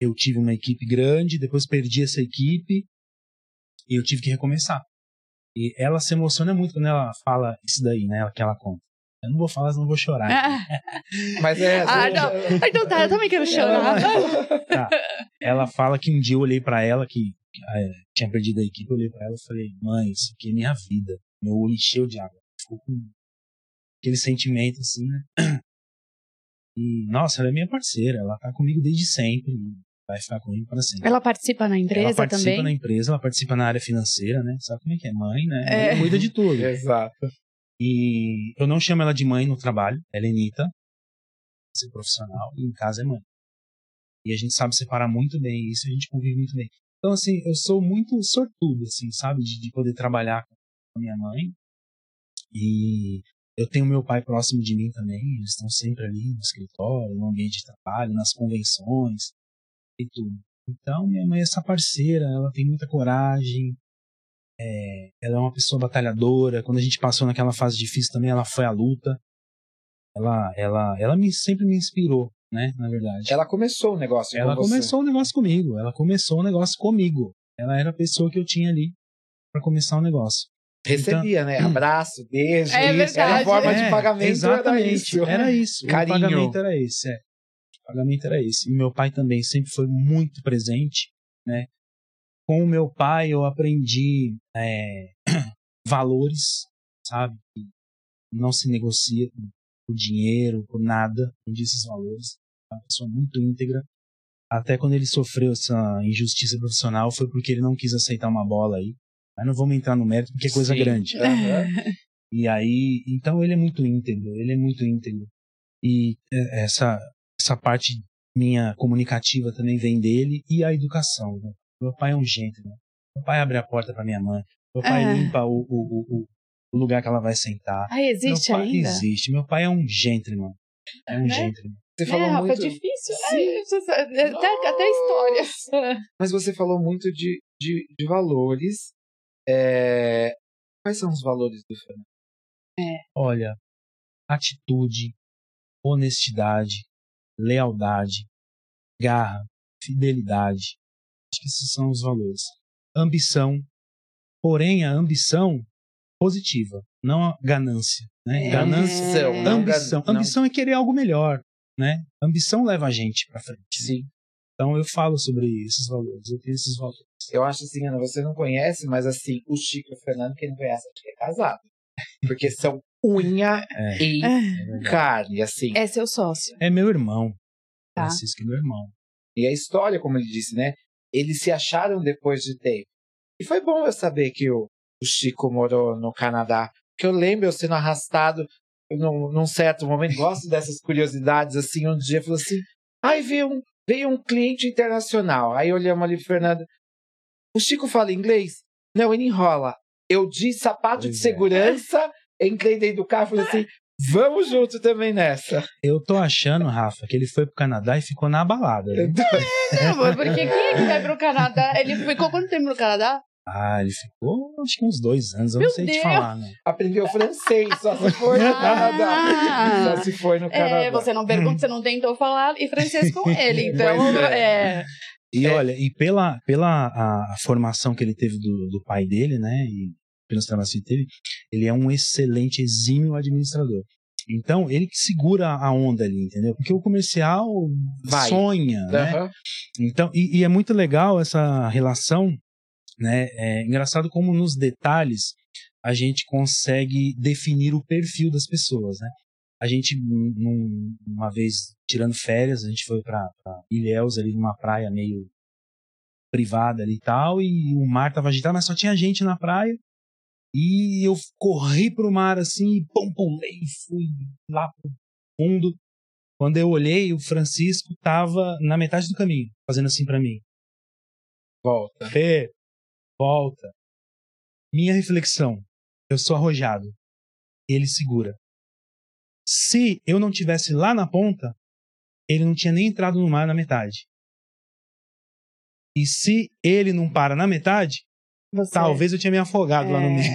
eu tive uma equipe grande, depois perdi essa equipe e eu tive que recomeçar. E ela se emociona muito quando ela fala isso daí, né? Que ela conta. Eu não vou falar, senão vou chorar.
Mas é.
Ah, não. Então tá, eu também quero chorar.
Ela, tá. ela fala que um dia eu olhei para ela, que é, tinha perdido a equipe, eu olhei pra ela e falei, mãe, isso aqui é minha vida. Meu olho encheu de água. Ficou com aquele sentimento assim, né? E, nossa, ela é minha parceira, ela tá comigo desde sempre vai ficar comigo para sempre.
Ela participa na empresa
ela participa
também?
na empresa, ela participa na área financeira, né? Sabe como é que é? Mãe, né? É. Mãe cuida de tudo.
Exato.
E eu não chamo ela de mãe no trabalho, ela é Anitta, ser profissional, e em casa é mãe. E a gente sabe separar muito bem isso, a gente convive muito bem. Então, assim, eu sou muito sortudo, assim, sabe? De, de poder trabalhar com a minha mãe. E eu tenho meu pai próximo de mim também. Eles estão sempre ali no escritório, no ambiente de trabalho, nas convenções e tudo. Então, minha mãe é essa parceira, ela tem muita coragem. É, ela é uma pessoa batalhadora. Quando a gente passou naquela fase difícil também, ela foi à luta. Ela, ela, ela me, sempre me inspirou né? Na verdade.
Ela começou o negócio.
Ela
com
começou o negócio comigo. Ela começou o negócio comigo. Ela era a pessoa que eu tinha ali para começar o negócio.
Recebia, então, né? Abraço, beijo.
É
isso. Era a forma
é,
de pagamento.
Exatamente.
Era isso.
Era isso.
Carinho.
O pagamento era esse, é. O pagamento era esse. E meu pai também sempre foi muito presente, né? Com o meu pai eu aprendi é, valores, sabe? Não se negocia por dinheiro, por nada. Aprendi esses valores uma pessoa muito íntegra. Até quando ele sofreu essa injustiça profissional foi porque ele não quis aceitar uma bola aí. Mas não vamos entrar no mérito porque é coisa Sim. grande. Uhum. e aí, então ele é muito íntegro, ele é muito íntegro. E é, essa, essa parte minha comunicativa também vem dele e a educação. Né? Meu pai é um gênio. Né? Meu pai abre a porta para minha mãe. Meu pai uhum. limpa o, o, o, o, lugar que ela vai sentar.
Ah, existe
Meu pai,
ainda?
Existe. Meu pai é um gentleman. É um né? gentleman.
Você falou
é,
muito.
É difícil, né? Até, até histórias.
Mas você falou muito de, de, de valores. É... Quais são os valores do Fernando?
É.
Olha, atitude, honestidade, lealdade, garra, fidelidade. Acho que esses são os valores. Ambição. Porém, a ambição positiva, não a ganância. Né?
É.
Ganância,
ambição.
Ambição. Não. ambição é querer algo melhor né? Ambição leva a gente para frente.
Né? Sim.
Então eu falo sobre esses valores, eu tenho esses valores.
Eu acho assim, Ana, você não conhece, mas assim, o Chico e o Fernando, quem não conhece, acho que é casado. Porque são unha é, e é carne, assim.
É seu sócio.
É meu irmão. Tá. Francisco é meu irmão.
E a história, como ele disse, né? Eles se acharam depois de tempo. E foi bom eu saber que o, o Chico morou no Canadá. Porque eu lembro eu sendo arrastado num, num certo momento, gosto dessas curiosidades, assim, um dia falou assim, ai, vi um, veio um cliente internacional. Aí olhamos ali, Fernanda. O Chico fala inglês? Não, ele enrola. Eu de sapato pois de é. segurança, é. entrei dentro do carro e falei assim: Vamos junto também nessa.
Eu tô achando, Rafa, que ele foi pro Canadá e ficou na balada. Né?
Não, porque quem é que vai pro Canadá? Ele ficou quanto tempo no Canadá?
Ah, ele ficou acho que uns dois anos, eu Meu não sei Deus. te falar, né?
Aprendeu francês, só se foi no Canadá.
Ah. Só se foi no é, Canadá. É, você não pergunta, você não tentou falar e francês com ele, então é. é.
E é. olha, e pela, pela a, a, formação que ele teve do, do pai dele, né, e que ele teve, ele é um excelente, exímio administrador. Então, ele que segura a onda ali, entendeu? Porque o comercial Vai. sonha, uhum. né? Então, e, e, é muito legal essa relação, né? É engraçado como nos detalhes a gente consegue definir o perfil das pessoas, né? A gente, num, uma vez tirando férias, a gente foi para Ilhéus, ali numa praia meio privada ali e tal, e o mar tava agitado, mas só tinha gente na praia. E eu corri pro mar assim, e pum, pulei, fui lá pro fundo. Quando eu olhei, o Francisco tava na metade do caminho, fazendo assim para mim.
Volta.
Fê, volta. Minha reflexão, eu sou arrojado. Ele segura. Se eu não tivesse lá na ponta, ele não tinha nem entrado no mar na metade. E se ele não para na metade, você... talvez eu tinha me afogado é... lá no é. meio.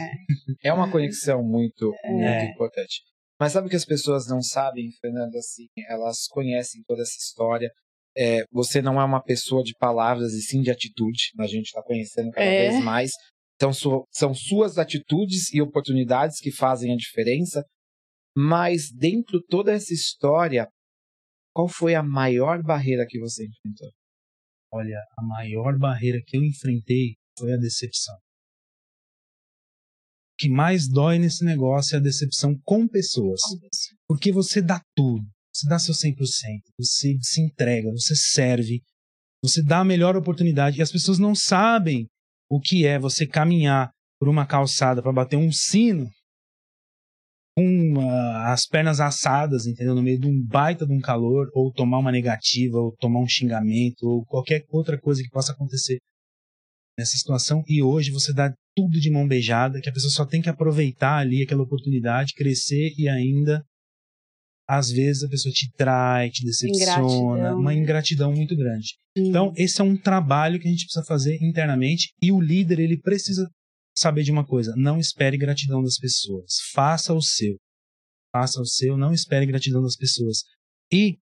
É uma conexão muito, é. muito importante. Mas sabe o que as pessoas não sabem, Fernanda? Assim, elas conhecem toda essa história. É, você não é uma pessoa de palavras e sim de atitude. A gente está conhecendo cada é. vez mais. Então, são suas atitudes e oportunidades que fazem a diferença. Mas dentro de toda essa história, qual foi a maior barreira que você enfrentou?
Olha, a maior barreira que eu enfrentei foi a decepção. O que mais dói nesse negócio é a decepção com pessoas. Porque você dá tudo, você dá seu 100%, você se entrega, você serve, você dá a melhor oportunidade e as pessoas não sabem o que é você caminhar por uma calçada para bater um sino com uh, as pernas assadas, entendeu? No meio de um baita de um calor, ou tomar uma negativa, ou tomar um xingamento, ou qualquer outra coisa que possa acontecer nessa situação. E hoje você dá tudo de mão beijada, que a pessoa só tem que aproveitar ali aquela oportunidade, crescer e ainda, às vezes, a pessoa te trai, te decepciona, ingratidão. uma ingratidão muito grande. Então, esse é um trabalho que a gente precisa fazer internamente e o líder, ele precisa saber de uma coisa: não espere gratidão das pessoas. Faça o seu. Faça o seu, não espere gratidão das pessoas. E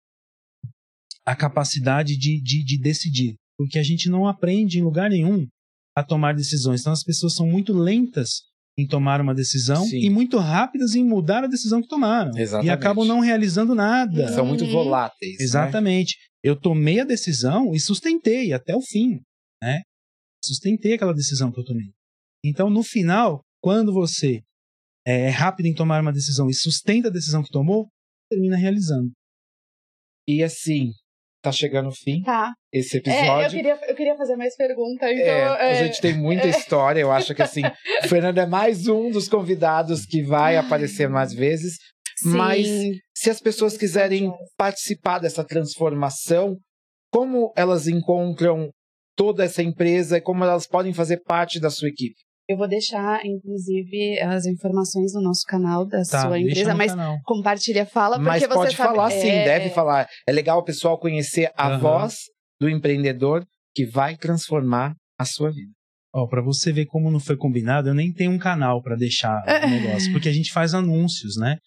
a capacidade de, de, de decidir. Porque a gente não aprende em lugar nenhum a tomar decisões. Então as pessoas são muito lentas em tomar uma decisão Sim. e muito rápidas em mudar a decisão que tomaram. Exatamente. E acabam não realizando nada.
São muito voláteis.
Né? Exatamente. Né? Eu tomei a decisão e sustentei até o fim. Né? Sustentei aquela decisão que eu tomei. Então, no final, quando você é, é rápido em tomar uma decisão e sustenta a decisão que tomou, termina realizando.
E assim, tá chegando o fim
tá.
esse episódio.
É, eu, queria, eu queria fazer mais perguntas. Então, é,
é... A gente tem muita história. Eu acho que assim, o Fernando é mais um dos convidados que vai aparecer mais vezes. Sim. Mas se as pessoas quiserem participar dessa transformação, como elas encontram toda essa empresa e como elas podem fazer parte da sua equipe?
Eu vou deixar, inclusive, as informações no nosso canal da tá, sua empresa, mas canal. compartilha, fala, porque
mas
você
pode
sabe...
falar sim, é... deve falar. É legal o pessoal conhecer a uhum. voz do empreendedor que vai transformar a sua vida.
Ó, oh, para você ver como não foi combinado, eu nem tenho um canal para deixar o negócio, porque a gente faz anúncios, né?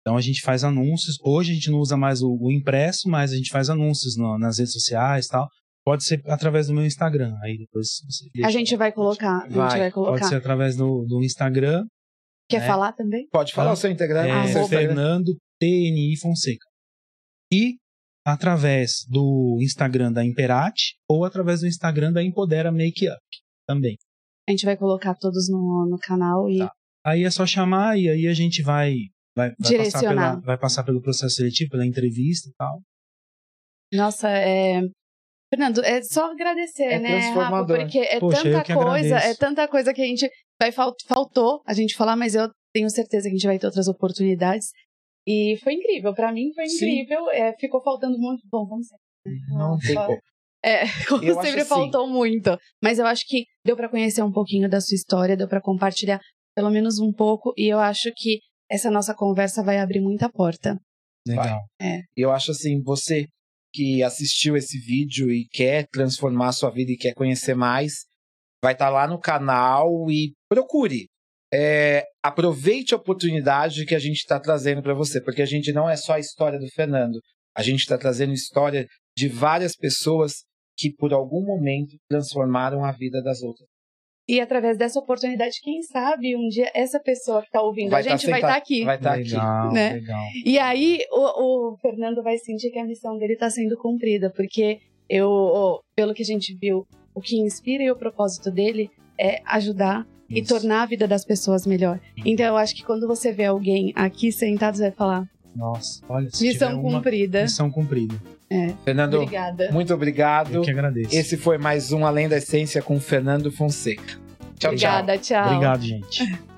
Então a gente faz anúncios. Hoje a gente não usa mais o, o impresso, mas a gente faz anúncios no, nas redes sociais, tal. Pode ser através do meu Instagram. Aí depois
você A gente vai colocar. Vai. A gente vai colocar.
Pode ser através do, do Instagram.
Quer né? falar também?
Pode falar tá? o seu Instagram.
É,
seu
Fernando TNI Fonseca. E através do Instagram da Imperate ou através do Instagram da Empodera Makeup também.
A gente vai colocar todos no, no canal e. Tá.
Aí é só chamar e aí a gente vai. Vai, vai, passar pela, vai passar pelo processo seletivo, pela entrevista e tal.
Nossa, é, Fernando, é só agradecer, é né, Rafa? Porque é Poxa, tanta coisa, é tanta coisa que a gente vai faltou a gente falar, mas eu tenho certeza que a gente vai ter outras oportunidades. E foi incrível, para mim foi incrível. É, ficou faltando muito. Bom, vamos
Não tem como.
É, como eu sempre assim... faltou muito. Mas eu acho que deu para conhecer um pouquinho da sua história, deu para compartilhar pelo menos um pouco, e eu acho que essa nossa conversa vai abrir muita porta.
Legal.
É.
Eu acho assim, você que assistiu esse vídeo e quer transformar a sua vida e quer conhecer mais, vai estar tá lá no canal e procure. É, aproveite a oportunidade que a gente está trazendo para você, porque a gente não é só a história do Fernando, a gente está trazendo história de várias pessoas que por algum momento transformaram a vida das outras.
E através dessa oportunidade, quem sabe um dia essa pessoa que está ouvindo vai a gente tá vai estar tá aqui.
Vai estar tá aqui.
Né? Legal. E aí o, o, Fernando vai sentir que a missão dele está sendo cumprida, porque eu, pelo que a gente viu, o que inspira e o propósito dele é ajudar Isso. e tornar a vida das pessoas melhor. Então eu acho que quando você vê alguém aqui sentado, você vai falar:
Nossa, olha,
missão cumprida.
Missão cumprida.
É.
Fernando,
Obrigada.
muito obrigado.
Eu que agradeço.
Esse foi mais um Além da Essência com Fernando Fonseca.
Tchau, Obrigada, tchau.
tchau. Obrigado, gente.